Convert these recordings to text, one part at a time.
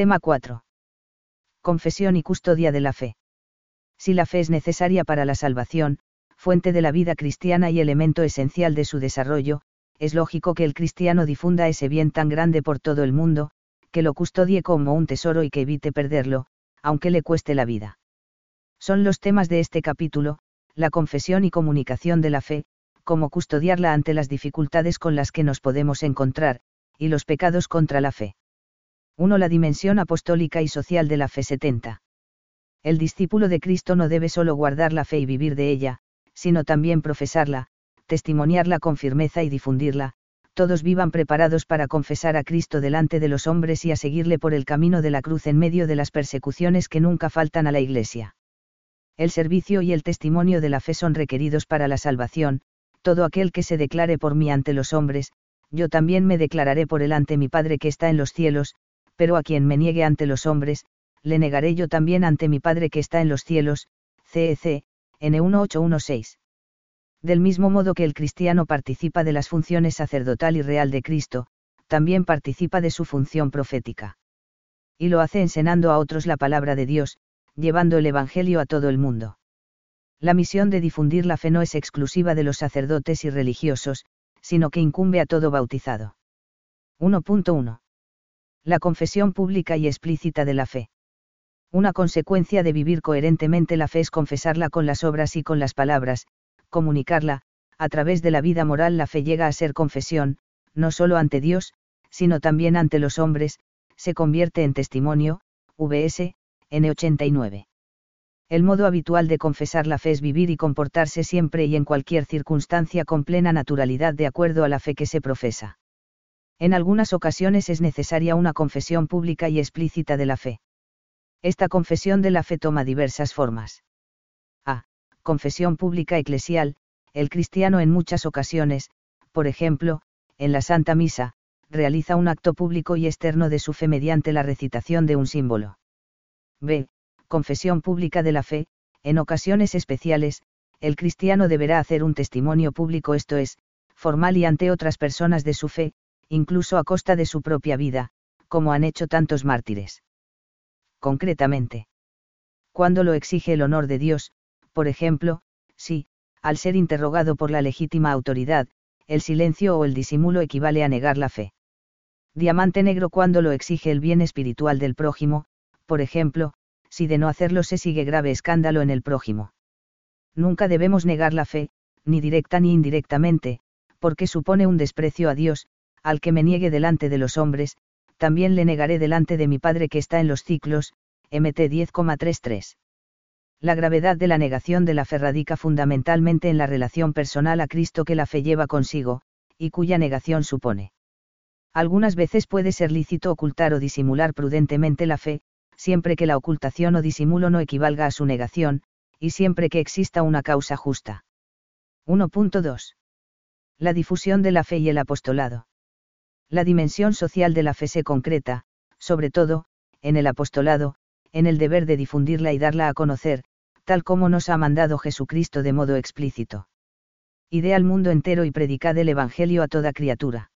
Tema 4. Confesión y custodia de la fe. Si la fe es necesaria para la salvación, fuente de la vida cristiana y elemento esencial de su desarrollo, es lógico que el cristiano difunda ese bien tan grande por todo el mundo, que lo custodie como un tesoro y que evite perderlo, aunque le cueste la vida. Son los temas de este capítulo, la confesión y comunicación de la fe, cómo custodiarla ante las dificultades con las que nos podemos encontrar, y los pecados contra la fe. 1. La dimensión apostólica y social de la fe 70. El discípulo de Cristo no debe solo guardar la fe y vivir de ella, sino también profesarla, testimoniarla con firmeza y difundirla, todos vivan preparados para confesar a Cristo delante de los hombres y a seguirle por el camino de la cruz en medio de las persecuciones que nunca faltan a la Iglesia. El servicio y el testimonio de la fe son requeridos para la salvación, todo aquel que se declare por mí ante los hombres, yo también me declararé por él ante mi Padre que está en los cielos, pero a quien me niegue ante los hombres, le negaré yo también ante mi Padre que está en los cielos, CEC, N1816. Del mismo modo que el cristiano participa de las funciones sacerdotal y real de Cristo, también participa de su función profética. Y lo hace ensenando a otros la palabra de Dios, llevando el Evangelio a todo el mundo. La misión de difundir la fe no es exclusiva de los sacerdotes y religiosos, sino que incumbe a todo bautizado. 1.1. La confesión pública y explícita de la fe. Una consecuencia de vivir coherentemente la fe es confesarla con las obras y con las palabras, comunicarla, a través de la vida moral la fe llega a ser confesión, no solo ante Dios, sino también ante los hombres, se convierte en testimonio, vs. N89. El modo habitual de confesar la fe es vivir y comportarse siempre y en cualquier circunstancia con plena naturalidad de acuerdo a la fe que se profesa. En algunas ocasiones es necesaria una confesión pública y explícita de la fe. Esta confesión de la fe toma diversas formas. A confesión pública eclesial, el cristiano en muchas ocasiones, por ejemplo, en la Santa Misa, realiza un acto público y externo de su fe mediante la recitación de un símbolo. B. Confesión pública de la fe, en ocasiones especiales, el cristiano deberá hacer un testimonio público, esto es, formal y ante otras personas de su fe, incluso a costa de su propia vida, como han hecho tantos mártires. Concretamente, cuando lo exige el honor de Dios, por ejemplo, si, al ser interrogado por la legítima autoridad, el silencio o el disimulo equivale a negar la fe. Diamante negro cuando lo exige el bien espiritual del prójimo, por ejemplo, si de no hacerlo se sigue grave escándalo en el prójimo. Nunca debemos negar la fe, ni directa ni indirectamente, porque supone un desprecio a Dios, al que me niegue delante de los hombres, también le negaré delante de mi Padre que está en los ciclos, MT 10,33 la gravedad de la negación de la fe radica fundamentalmente en la relación personal a Cristo que la fe lleva consigo, y cuya negación supone. Algunas veces puede ser lícito ocultar o disimular prudentemente la fe, siempre que la ocultación o disimulo no equivalga a su negación, y siempre que exista una causa justa. 1.2. La difusión de la fe y el apostolado. La dimensión social de la fe se concreta, sobre todo, en el apostolado, en el deber de difundirla y darla a conocer, tal como nos ha mandado Jesucristo de modo explícito. Ide al mundo entero y predicad el Evangelio a toda criatura.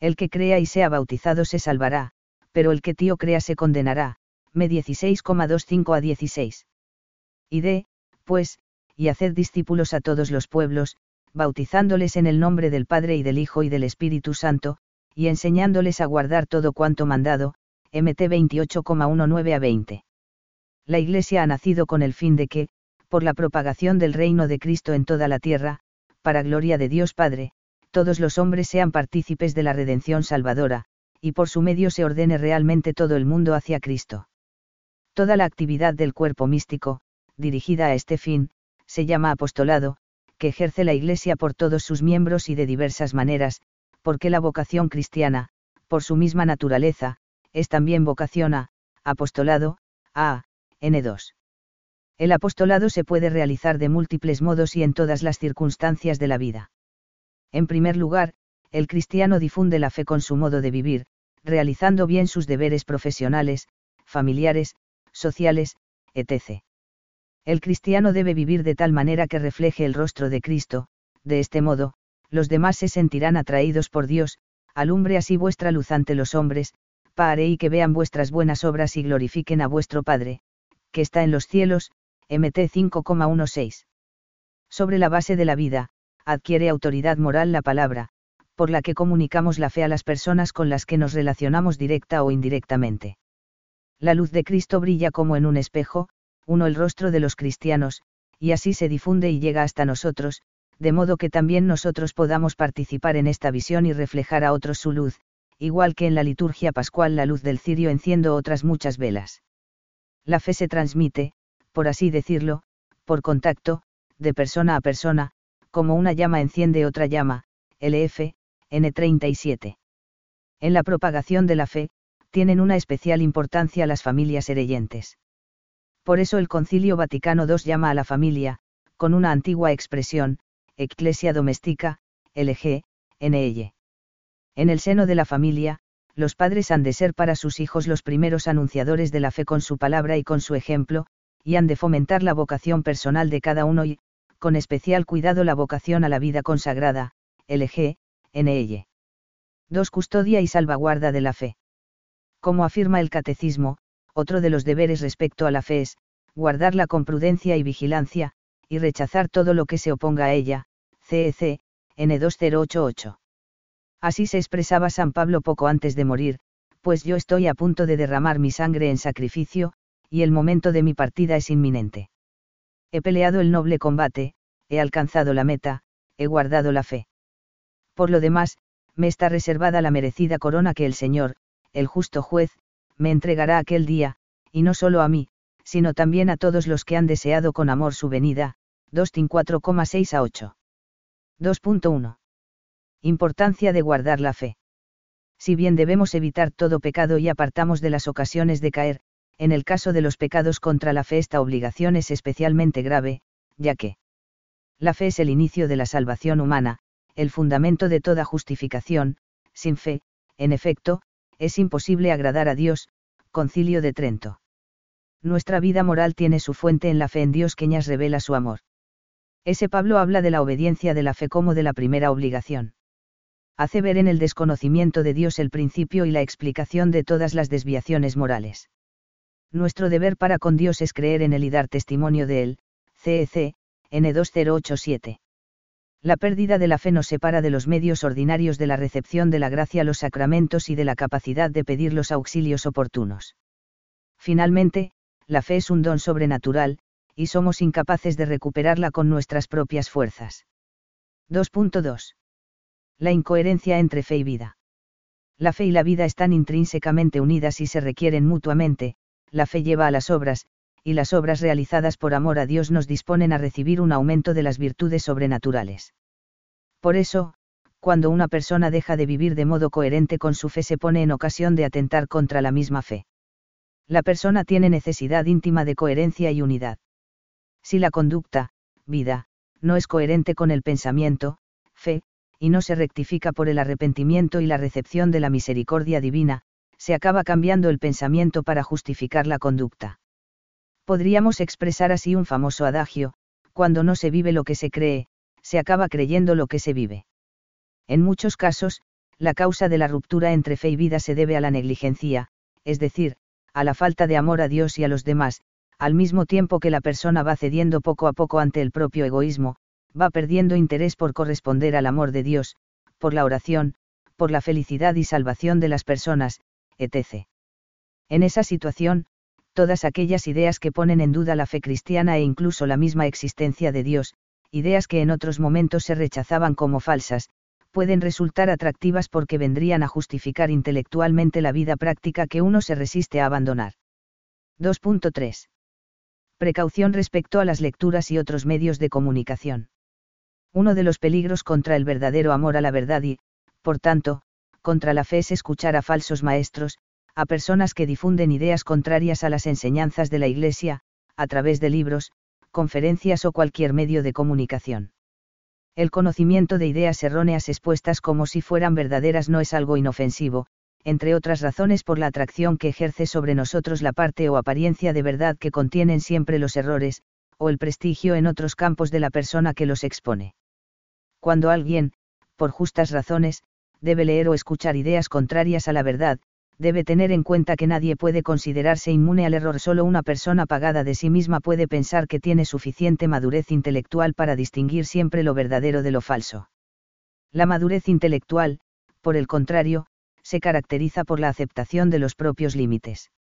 El que crea y sea bautizado se salvará, pero el que tío crea se condenará. Me 16,25 a 16. Ide, pues, y haced discípulos a todos los pueblos, bautizándoles en el nombre del Padre y del Hijo y del Espíritu Santo, y enseñándoles a guardar todo cuanto mandado, MT 28,19 a 20 la Iglesia ha nacido con el fin de que, por la propagación del reino de Cristo en toda la tierra, para gloria de Dios Padre, todos los hombres sean partícipes de la redención salvadora, y por su medio se ordene realmente todo el mundo hacia Cristo. Toda la actividad del cuerpo místico, dirigida a este fin, se llama apostolado, que ejerce la Iglesia por todos sus miembros y de diversas maneras, porque la vocación cristiana, por su misma naturaleza, es también vocación a, apostolado, a, N2. El apostolado se puede realizar de múltiples modos y en todas las circunstancias de la vida. En primer lugar, el cristiano difunde la fe con su modo de vivir, realizando bien sus deberes profesionales, familiares, sociales, etc. El cristiano debe vivir de tal manera que refleje el rostro de Cristo, de este modo, los demás se sentirán atraídos por Dios, alumbre así vuestra luz ante los hombres, Pare y que vean vuestras buenas obras y glorifiquen a vuestro Padre, que está en los cielos, MT 5,16. Sobre la base de la vida, adquiere autoridad moral la palabra, por la que comunicamos la fe a las personas con las que nos relacionamos directa o indirectamente. La luz de Cristo brilla como en un espejo, uno el rostro de los cristianos, y así se difunde y llega hasta nosotros, de modo que también nosotros podamos participar en esta visión y reflejar a otros su luz, igual que en la liturgia pascual la luz del cirio enciendo otras muchas velas. La fe se transmite, por así decirlo, por contacto, de persona a persona, como una llama enciende otra llama, LF, N37. En la propagación de la fe, tienen una especial importancia las familias hereyentes. Por eso el Concilio Vaticano II llama a la familia, con una antigua expresión, Ecclesia Domestica, LG, NL. En el seno de la familia, los padres han de ser para sus hijos los primeros anunciadores de la fe con su palabra y con su ejemplo, y han de fomentar la vocación personal de cada uno y, con especial cuidado la vocación a la vida consagrada, LG, NL. 2. Custodia y salvaguarda de la fe. Como afirma el Catecismo, otro de los deberes respecto a la fe es, guardarla con prudencia y vigilancia, y rechazar todo lo que se oponga a ella, CEC, N2088. Así se expresaba San Pablo poco antes de morir, pues yo estoy a punto de derramar mi sangre en sacrificio, y el momento de mi partida es inminente. He peleado el noble combate, he alcanzado la meta, he guardado la fe. Por lo demás, me está reservada la merecida corona que el Señor, el justo juez, me entregará aquel día, y no solo a mí, sino también a todos los que han deseado con amor su venida. 2.4,6 a 8. 2.1. Importancia de guardar la fe. Si bien debemos evitar todo pecado y apartamos de las ocasiones de caer, en el caso de los pecados contra la fe esta obligación es especialmente grave, ya que la fe es el inicio de la salvación humana, el fundamento de toda justificación, sin fe, en efecto, es imposible agradar a Dios, Concilio de Trento. Nuestra vida moral tiene su fuente en la fe en Dios que nos revela su amor. Ese Pablo habla de la obediencia de la fe como de la primera obligación. Hace ver en el desconocimiento de Dios el principio y la explicación de todas las desviaciones morales. Nuestro deber para con Dios es creer en Él y dar testimonio de Él, CEC, N2087. La pérdida de la fe nos separa de los medios ordinarios de la recepción de la gracia los sacramentos y de la capacidad de pedir los auxilios oportunos. Finalmente, la fe es un don sobrenatural, y somos incapaces de recuperarla con nuestras propias fuerzas. 2.2. La incoherencia entre fe y vida. La fe y la vida están intrínsecamente unidas y se requieren mutuamente, la fe lleva a las obras, y las obras realizadas por amor a Dios nos disponen a recibir un aumento de las virtudes sobrenaturales. Por eso, cuando una persona deja de vivir de modo coherente con su fe se pone en ocasión de atentar contra la misma fe. La persona tiene necesidad íntima de coherencia y unidad. Si la conducta, vida, no es coherente con el pensamiento, fe, y no se rectifica por el arrepentimiento y la recepción de la misericordia divina, se acaba cambiando el pensamiento para justificar la conducta. Podríamos expresar así un famoso adagio, cuando no se vive lo que se cree, se acaba creyendo lo que se vive. En muchos casos, la causa de la ruptura entre fe y vida se debe a la negligencia, es decir, a la falta de amor a Dios y a los demás, al mismo tiempo que la persona va cediendo poco a poco ante el propio egoísmo, va perdiendo interés por corresponder al amor de Dios, por la oración, por la felicidad y salvación de las personas, etc. En esa situación, todas aquellas ideas que ponen en duda la fe cristiana e incluso la misma existencia de Dios, ideas que en otros momentos se rechazaban como falsas, pueden resultar atractivas porque vendrían a justificar intelectualmente la vida práctica que uno se resiste a abandonar. 2.3. Precaución respecto a las lecturas y otros medios de comunicación. Uno de los peligros contra el verdadero amor a la verdad y, por tanto, contra la fe es escuchar a falsos maestros, a personas que difunden ideas contrarias a las enseñanzas de la Iglesia, a través de libros, conferencias o cualquier medio de comunicación. El conocimiento de ideas erróneas expuestas como si fueran verdaderas no es algo inofensivo, entre otras razones por la atracción que ejerce sobre nosotros la parte o apariencia de verdad que contienen siempre los errores, o el prestigio en otros campos de la persona que los expone. Cuando alguien, por justas razones, debe leer o escuchar ideas contrarias a la verdad, debe tener en cuenta que nadie puede considerarse inmune al error, solo una persona pagada de sí misma puede pensar que tiene suficiente madurez intelectual para distinguir siempre lo verdadero de lo falso. La madurez intelectual, por el contrario, se caracteriza por la aceptación de los propios límites.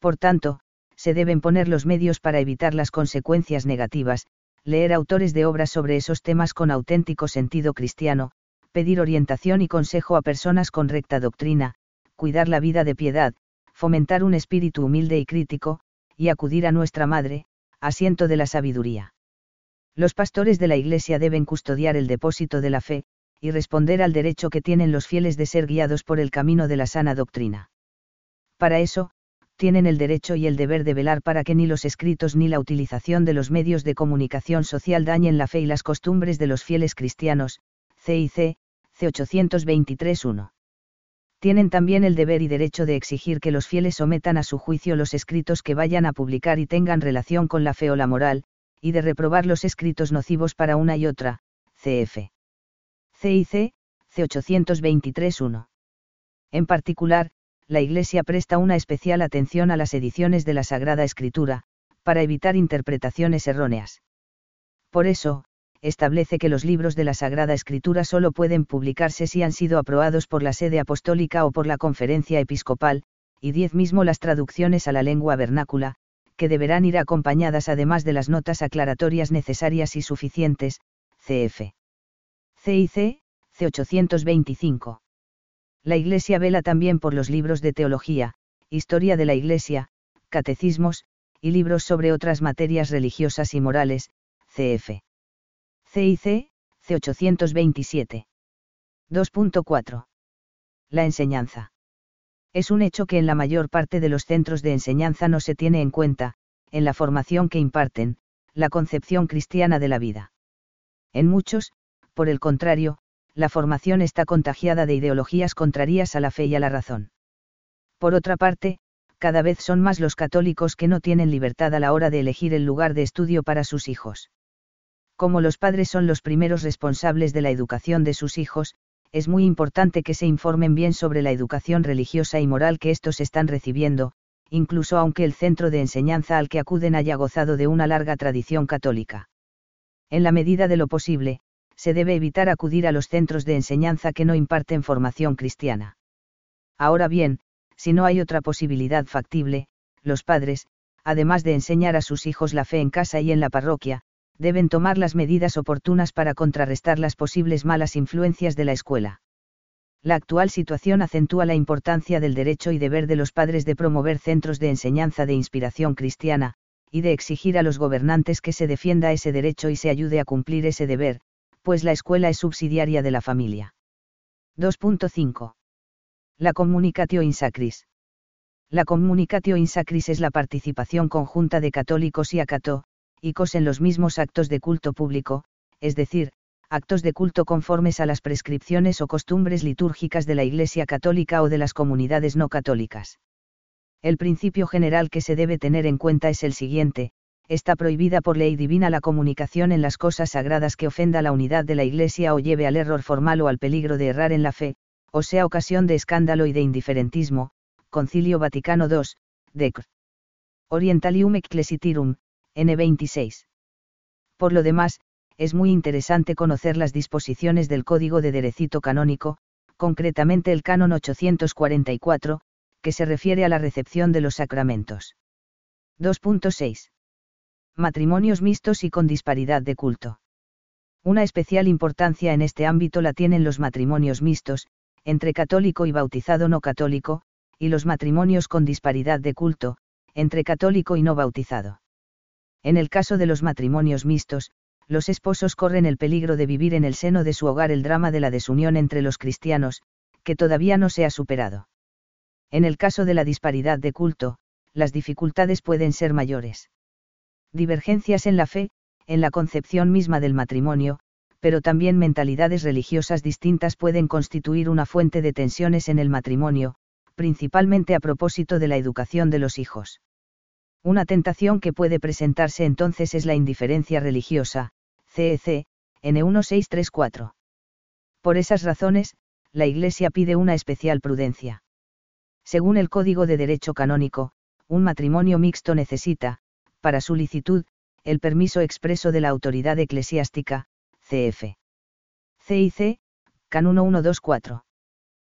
Por tanto, se deben poner los medios para evitar las consecuencias negativas, leer autores de obras sobre esos temas con auténtico sentido cristiano, pedir orientación y consejo a personas con recta doctrina, cuidar la vida de piedad, fomentar un espíritu humilde y crítico, y acudir a nuestra Madre, asiento de la sabiduría. Los pastores de la Iglesia deben custodiar el depósito de la fe, y responder al derecho que tienen los fieles de ser guiados por el camino de la sana doctrina. Para eso, tienen el derecho y el deber de velar para que ni los escritos ni la utilización de los medios de comunicación social dañen la fe y las costumbres de los fieles cristianos, CIC, C 823.1 tienen también el deber y derecho de exigir que los fieles sometan a su juicio los escritos que vayan a publicar y tengan relación con la fe o la moral, y de reprobar los escritos nocivos para una y otra, cf. CIC, C823.1. En particular, la Iglesia presta una especial atención a las ediciones de la Sagrada Escritura, para evitar interpretaciones erróneas. Por eso, establece que los libros de la Sagrada Escritura solo pueden publicarse si han sido aprobados por la sede apostólica o por la conferencia episcopal, y diez mismo las traducciones a la lengua vernácula, que deberán ir acompañadas además de las notas aclaratorias necesarias y suficientes, cf. CIC, C825. La Iglesia vela también por los libros de teología, historia de la Iglesia, catecismos, y libros sobre otras materias religiosas y morales, cf. CIC, C827. 2.4. La enseñanza. Es un hecho que en la mayor parte de los centros de enseñanza no se tiene en cuenta, en la formación que imparten, la concepción cristiana de la vida. En muchos, por el contrario, la formación está contagiada de ideologías contrarias a la fe y a la razón. Por otra parte, cada vez son más los católicos que no tienen libertad a la hora de elegir el lugar de estudio para sus hijos. Como los padres son los primeros responsables de la educación de sus hijos, es muy importante que se informen bien sobre la educación religiosa y moral que estos están recibiendo, incluso aunque el centro de enseñanza al que acuden haya gozado de una larga tradición católica. En la medida de lo posible, se debe evitar acudir a los centros de enseñanza que no imparten formación cristiana. Ahora bien, si no hay otra posibilidad factible, los padres, además de enseñar a sus hijos la fe en casa y en la parroquia, deben tomar las medidas oportunas para contrarrestar las posibles malas influencias de la escuela. La actual situación acentúa la importancia del derecho y deber de los padres de promover centros de enseñanza de inspiración cristiana, y de exigir a los gobernantes que se defienda ese derecho y se ayude a cumplir ese deber, pues la escuela es subsidiaria de la familia. 2.5. La communicatio in sacris. La communicatio in sacris es la participación conjunta de católicos y acato, cos en los mismos actos de culto público, es decir, actos de culto conformes a las prescripciones o costumbres litúrgicas de la Iglesia católica o de las comunidades no católicas. El principio general que se debe tener en cuenta es el siguiente, está prohibida por ley divina la comunicación en las cosas sagradas que ofenda la unidad de la Iglesia o lleve al error formal o al peligro de errar en la fe, o sea ocasión de escándalo y de indiferentismo, Concilio Vaticano II, Decr. Orientalium Ecclesitirum, N26. Por lo demás, es muy interesante conocer las disposiciones del Código de Derecito Canónico, concretamente el Canon 844, que se refiere a la recepción de los sacramentos. 2.6. Matrimonios mixtos y con disparidad de culto. Una especial importancia en este ámbito la tienen los matrimonios mixtos, entre católico y bautizado no católico, y los matrimonios con disparidad de culto, entre católico y no bautizado. En el caso de los matrimonios mixtos, los esposos corren el peligro de vivir en el seno de su hogar el drama de la desunión entre los cristianos, que todavía no se ha superado. En el caso de la disparidad de culto, las dificultades pueden ser mayores. Divergencias en la fe, en la concepción misma del matrimonio, pero también mentalidades religiosas distintas pueden constituir una fuente de tensiones en el matrimonio, principalmente a propósito de la educación de los hijos. Una tentación que puede presentarse entonces es la indiferencia religiosa, CEC, N1634. Por esas razones, la Iglesia pide una especial prudencia. Según el Código de Derecho Canónico, un matrimonio mixto necesita, para su licitud, el permiso expreso de la autoridad eclesiástica, CF. CIC, CAN 1124.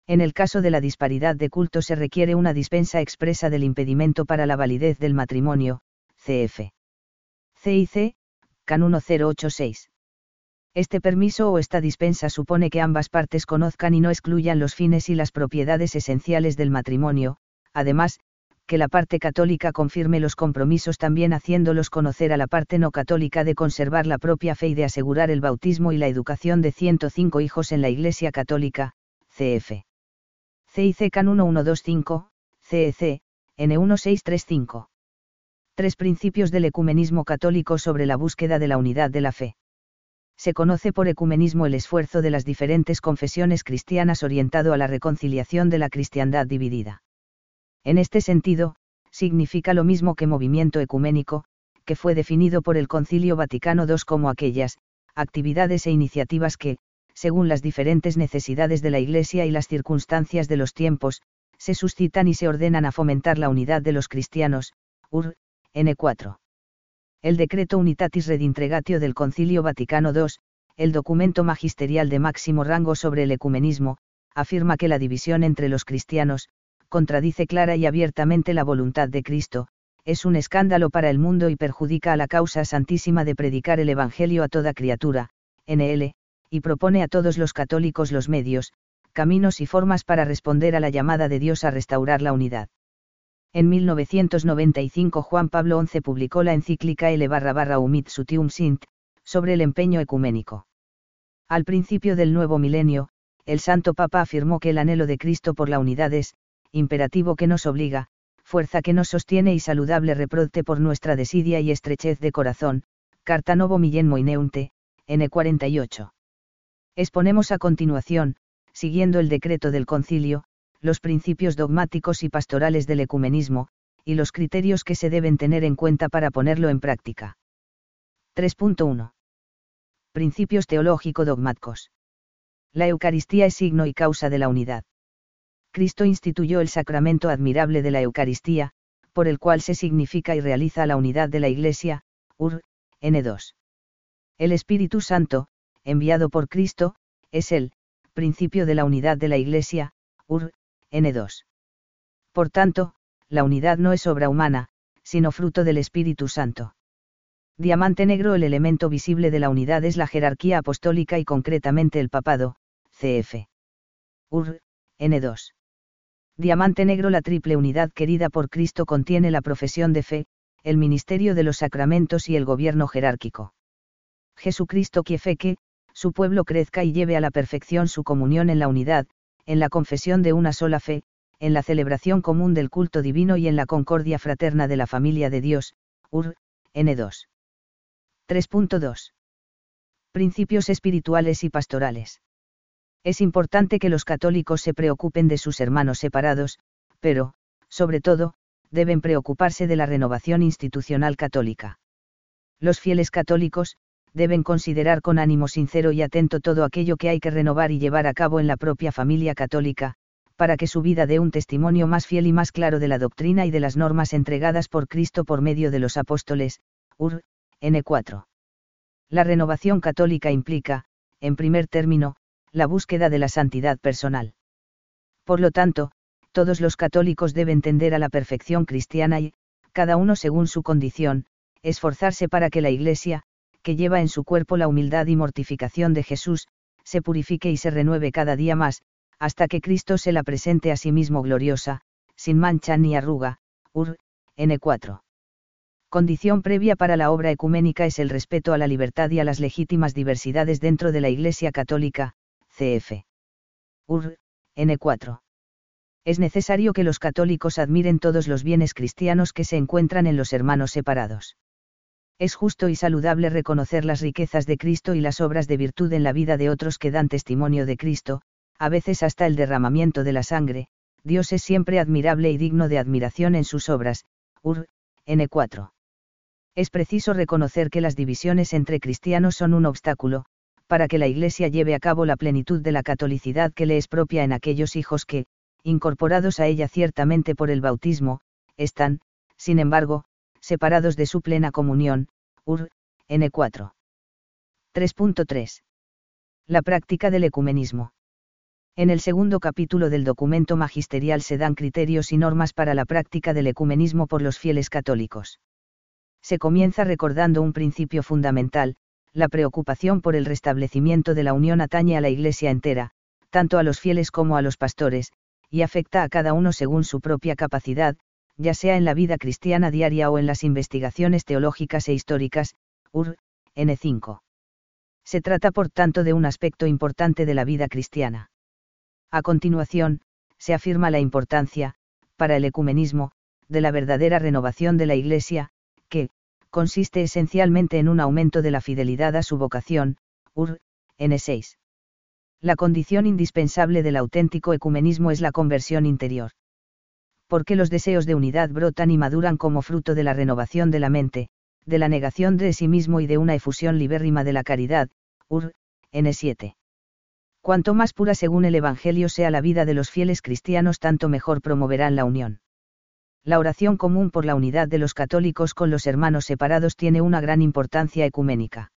En el caso de la disparidad de culto se requiere una dispensa expresa del impedimento para la validez del matrimonio, CF. CIC, CAN 1086. Este permiso o esta dispensa supone que ambas partes conozcan y no excluyan los fines y las propiedades esenciales del matrimonio, además, que la parte católica confirme los compromisos también haciéndolos conocer a la parte no católica de conservar la propia fe y de asegurar el bautismo y la educación de 105 hijos en la Iglesia Católica, CF. CIC CAN 1125, CEC, N1635. Tres principios del ecumenismo católico sobre la búsqueda de la unidad de la fe. Se conoce por ecumenismo el esfuerzo de las diferentes confesiones cristianas orientado a la reconciliación de la cristiandad dividida. En este sentido, significa lo mismo que movimiento ecuménico, que fue definido por el Concilio Vaticano II como aquellas, actividades e iniciativas que, según las diferentes necesidades de la Iglesia y las circunstancias de los tiempos, se suscitan y se ordenan a fomentar la unidad de los cristianos, UR, N4. El decreto Unitatis Redintregatio del Concilio Vaticano II, el documento magisterial de máximo rango sobre el ecumenismo, afirma que la división entre los cristianos, contradice clara y abiertamente la voluntad de Cristo, es un escándalo para el mundo y perjudica a la causa santísima de predicar el Evangelio a toda criatura, NL, y propone a todos los católicos los medios, caminos y formas para responder a la llamada de Dios a restaurar la unidad. En 1995 Juan Pablo XI publicó la encíclica L barra Humit Sutium Sint, sobre el empeño ecuménico. Al principio del nuevo milenio, el Santo Papa afirmó que el anhelo de Cristo por la unidad es, imperativo que nos obliga, fuerza que nos sostiene y saludable reprote por nuestra desidia y estrechez de corazón, Carta Novo Millén Moineunte, N48. Exponemos a continuación, siguiendo el decreto del concilio, los principios dogmáticos y pastorales del ecumenismo, y los criterios que se deben tener en cuenta para ponerlo en práctica. 3.1. Principios teológico-dogmáticos. La Eucaristía es signo y causa de la unidad. Cristo instituyó el sacramento admirable de la Eucaristía, por el cual se significa y realiza la unidad de la Iglesia, UR, N2. El Espíritu Santo, enviado por Cristo, es el principio de la unidad de la Iglesia, Ur, N2. Por tanto, la unidad no es obra humana, sino fruto del Espíritu Santo. Diamante negro El elemento visible de la unidad es la jerarquía apostólica y concretamente el papado, CF. Ur, N2. Diamante negro La triple unidad querida por Cristo contiene la profesión de fe, el ministerio de los sacramentos y el gobierno jerárquico. Jesucristo que su pueblo crezca y lleve a la perfección su comunión en la unidad, en la confesión de una sola fe, en la celebración común del culto divino y en la concordia fraterna de la familia de Dios, Ur, N2. 3.2. Principios espirituales y pastorales. Es importante que los católicos se preocupen de sus hermanos separados, pero, sobre todo, deben preocuparse de la renovación institucional católica. Los fieles católicos, deben considerar con ánimo sincero y atento todo aquello que hay que renovar y llevar a cabo en la propia familia católica, para que su vida dé un testimonio más fiel y más claro de la doctrina y de las normas entregadas por Cristo por medio de los apóstoles, Ur, N4. La renovación católica implica, en primer término, la búsqueda de la santidad personal. Por lo tanto, todos los católicos deben tender a la perfección cristiana y, cada uno según su condición, esforzarse para que la Iglesia, que lleva en su cuerpo la humildad y mortificación de Jesús, se purifique y se renueve cada día más, hasta que Cristo se la presente a sí mismo gloriosa, sin mancha ni arruga. Ur, N4. Condición previa para la obra ecuménica es el respeto a la libertad y a las legítimas diversidades dentro de la Iglesia Católica, CF. Ur, N4. Es necesario que los católicos admiren todos los bienes cristianos que se encuentran en los hermanos separados. Es justo y saludable reconocer las riquezas de Cristo y las obras de virtud en la vida de otros que dan testimonio de Cristo, a veces hasta el derramamiento de la sangre, Dios es siempre admirable y digno de admiración en sus obras, Ur, N4. Es preciso reconocer que las divisiones entre cristianos son un obstáculo, para que la Iglesia lleve a cabo la plenitud de la catolicidad que le es propia en aquellos hijos que, incorporados a ella ciertamente por el bautismo, están, sin embargo, separados de su plena comunión, Ur, N4. 3.3. La práctica del ecumenismo. En el segundo capítulo del documento magisterial se dan criterios y normas para la práctica del ecumenismo por los fieles católicos. Se comienza recordando un principio fundamental, la preocupación por el restablecimiento de la unión atañe a la Iglesia entera, tanto a los fieles como a los pastores, y afecta a cada uno según su propia capacidad, ya sea en la vida cristiana diaria o en las investigaciones teológicas e históricas, UR, N5. Se trata por tanto de un aspecto importante de la vida cristiana. A continuación, se afirma la importancia, para el ecumenismo, de la verdadera renovación de la Iglesia, que, consiste esencialmente en un aumento de la fidelidad a su vocación, UR, N6. La condición indispensable del auténtico ecumenismo es la conversión interior. Porque los deseos de unidad brotan y maduran como fruto de la renovación de la mente, de la negación de sí mismo y de una efusión libérrima de la caridad, UR, N7. Cuanto más pura según el Evangelio sea la vida de los fieles cristianos, tanto mejor promoverán la unión. La oración común por la unidad de los católicos con los hermanos separados tiene una gran importancia ecuménica.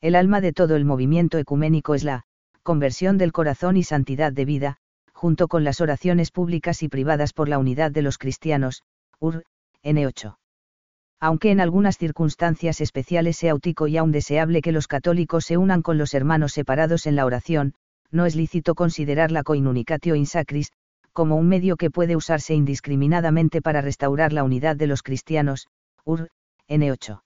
El alma de todo el movimiento ecuménico es la conversión del corazón y santidad de vida, junto con las oraciones públicas y privadas por la unidad de los cristianos, UR, N8 aunque en algunas circunstancias especiales sea útico y aún deseable que los católicos se unan con los hermanos separados en la oración, no es lícito considerar la coinunicatio in sacris, como un medio que puede usarse indiscriminadamente para restaurar la unidad de los cristianos, UR, N8.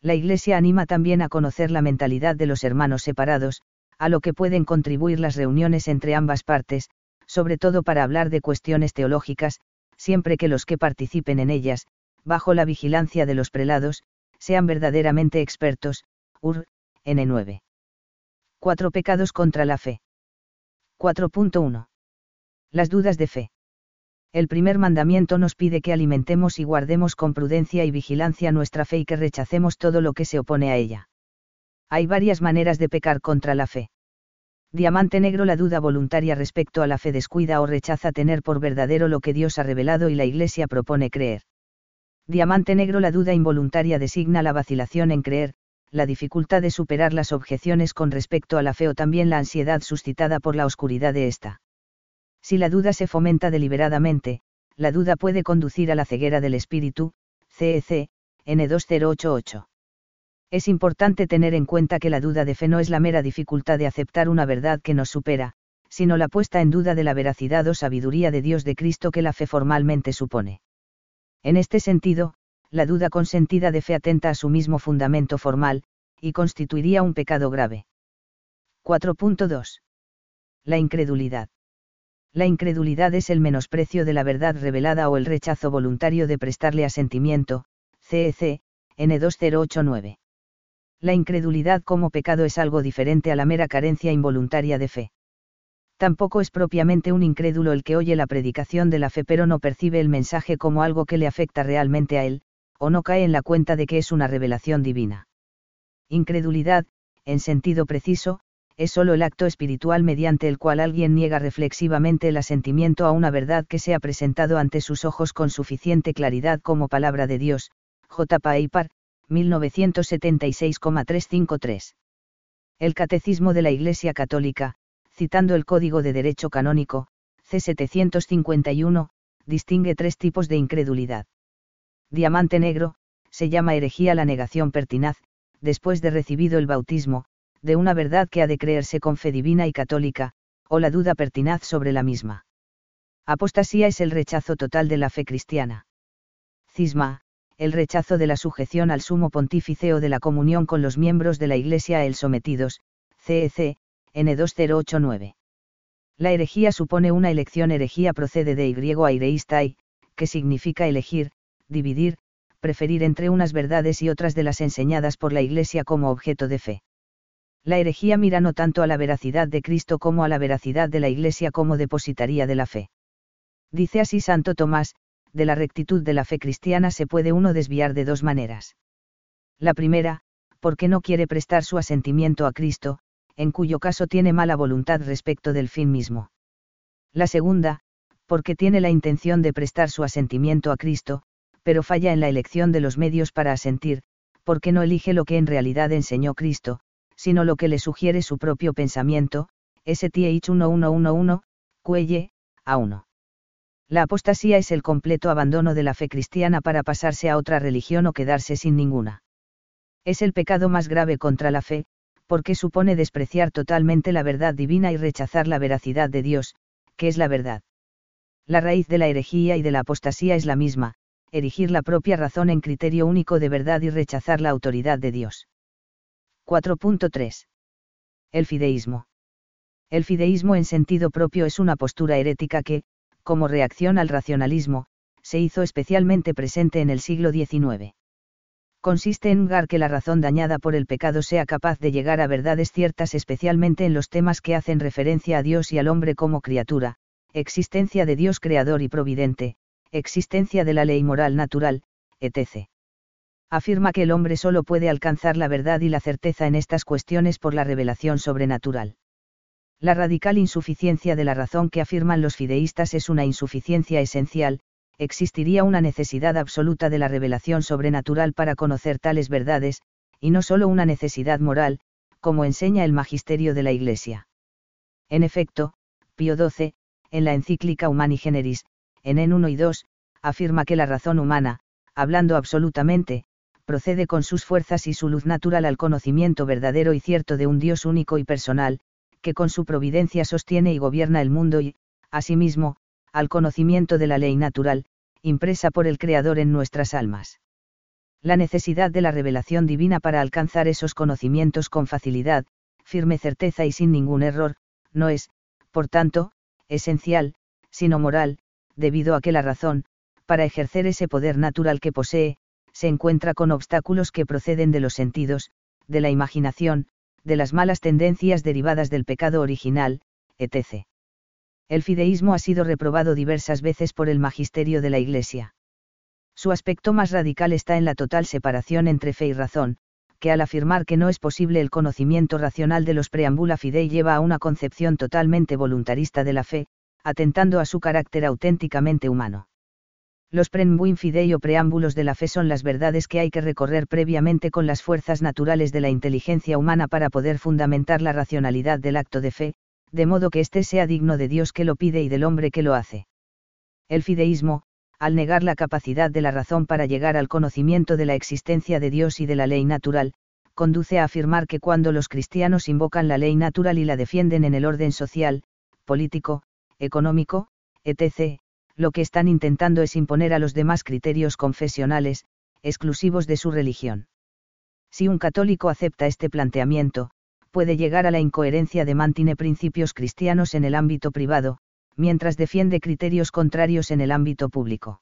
La Iglesia anima también a conocer la mentalidad de los hermanos separados, a lo que pueden contribuir las reuniones entre ambas partes, sobre todo para hablar de cuestiones teológicas, siempre que los que participen en ellas, bajo la vigilancia de los prelados, sean verdaderamente expertos, Ur, N9. 4 pecados contra la fe. 4.1. Las dudas de fe. El primer mandamiento nos pide que alimentemos y guardemos con prudencia y vigilancia nuestra fe y que rechacemos todo lo que se opone a ella. Hay varias maneras de pecar contra la fe. Diamante negro la duda voluntaria respecto a la fe descuida o rechaza tener por verdadero lo que Dios ha revelado y la Iglesia propone creer. Diamante negro la duda involuntaria designa la vacilación en creer, la dificultad de superar las objeciones con respecto a la fe o también la ansiedad suscitada por la oscuridad de esta. Si la duda se fomenta deliberadamente, la duda puede conducir a la ceguera del espíritu, CEC, N2088. Es importante tener en cuenta que la duda de fe no es la mera dificultad de aceptar una verdad que nos supera, sino la puesta en duda de la veracidad o sabiduría de Dios de Cristo que la fe formalmente supone. En este sentido, la duda consentida de fe atenta a su mismo fundamento formal, y constituiría un pecado grave. 4.2. La incredulidad. La incredulidad es el menosprecio de la verdad revelada o el rechazo voluntario de prestarle asentimiento, CEC, N2089. La incredulidad como pecado es algo diferente a la mera carencia involuntaria de fe. Tampoco es propiamente un incrédulo el que oye la predicación de la fe pero no percibe el mensaje como algo que le afecta realmente a él, o no cae en la cuenta de que es una revelación divina. Incredulidad, en sentido preciso, es sólo el acto espiritual mediante el cual alguien niega reflexivamente el asentimiento a una verdad que se ha presentado ante sus ojos con suficiente claridad como palabra de Dios. J. Paipar, 1976,353. El Catecismo de la Iglesia Católica, citando el Código de Derecho Canónico, C751, distingue tres tipos de incredulidad. Diamante negro, se llama herejía la negación pertinaz, después de recibido el bautismo, de una verdad que ha de creerse con fe divina y católica, o la duda pertinaz sobre la misma. Apostasía es el rechazo total de la fe cristiana. Cisma, el rechazo de la sujeción al sumo pontífice o de la comunión con los miembros de la Iglesia a él sometidos, CEC, N2089. La herejía supone una elección herejía procede de griego aireistai, que significa elegir, dividir, preferir entre unas verdades y otras de las enseñadas por la Iglesia como objeto de fe. La herejía mira no tanto a la veracidad de Cristo como a la veracidad de la Iglesia como depositaría de la fe. Dice así Santo Tomás, de la rectitud de la fe cristiana se puede uno desviar de dos maneras. La primera, porque no quiere prestar su asentimiento a Cristo, en cuyo caso tiene mala voluntad respecto del fin mismo. La segunda, porque tiene la intención de prestar su asentimiento a Cristo, pero falla en la elección de los medios para asentir, porque no elige lo que en realidad enseñó Cristo, sino lo que le sugiere su propio pensamiento, STH 1111, Cuelle, A1. La apostasía es el completo abandono de la fe cristiana para pasarse a otra religión o quedarse sin ninguna. Es el pecado más grave contra la fe, porque supone despreciar totalmente la verdad divina y rechazar la veracidad de Dios, que es la verdad. La raíz de la herejía y de la apostasía es la misma, erigir la propia razón en criterio único de verdad y rechazar la autoridad de Dios. 4.3. El fideísmo. El fideísmo en sentido propio es una postura herética que, como reacción al racionalismo, se hizo especialmente presente en el siglo XIX. Consiste en negar que la razón dañada por el pecado sea capaz de llegar a verdades ciertas especialmente en los temas que hacen referencia a Dios y al hombre como criatura, existencia de Dios creador y providente, existencia de la ley moral natural, etc. Afirma que el hombre solo puede alcanzar la verdad y la certeza en estas cuestiones por la revelación sobrenatural. La radical insuficiencia de la razón que afirman los fideístas es una insuficiencia esencial, existiría una necesidad absoluta de la revelación sobrenatural para conocer tales verdades, y no solo una necesidad moral, como enseña el magisterio de la Iglesia. En efecto, Pío XII, en la encíclica Humani Generis, en en 1 y 2, afirma que la razón humana, hablando absolutamente, procede con sus fuerzas y su luz natural al conocimiento verdadero y cierto de un Dios único y personal, que con su providencia sostiene y gobierna el mundo y, asimismo, al conocimiento de la ley natural, impresa por el Creador en nuestras almas. La necesidad de la revelación divina para alcanzar esos conocimientos con facilidad, firme certeza y sin ningún error, no es, por tanto, esencial, sino moral, debido a que la razón, para ejercer ese poder natural que posee, se encuentra con obstáculos que proceden de los sentidos, de la imaginación, de las malas tendencias derivadas del pecado original, etc. El fideísmo ha sido reprobado diversas veces por el magisterio de la Iglesia. Su aspecto más radical está en la total separación entre fe y razón, que al afirmar que no es posible el conocimiento racional de los preambula fidei lleva a una concepción totalmente voluntarista de la fe, atentando a su carácter auténticamente humano. Los preambuin fidei o preámbulos de la fe son las verdades que hay que recorrer previamente con las fuerzas naturales de la inteligencia humana para poder fundamentar la racionalidad del acto de fe, de modo que éste sea digno de Dios que lo pide y del hombre que lo hace. El fideísmo, al negar la capacidad de la razón para llegar al conocimiento de la existencia de Dios y de la ley natural, conduce a afirmar que cuando los cristianos invocan la ley natural y la defienden en el orden social, político, económico, etc., lo que están intentando es imponer a los demás criterios confesionales, exclusivos de su religión. Si un católico acepta este planteamiento, puede llegar a la incoherencia de mantiene principios cristianos en el ámbito privado, mientras defiende criterios contrarios en el ámbito público.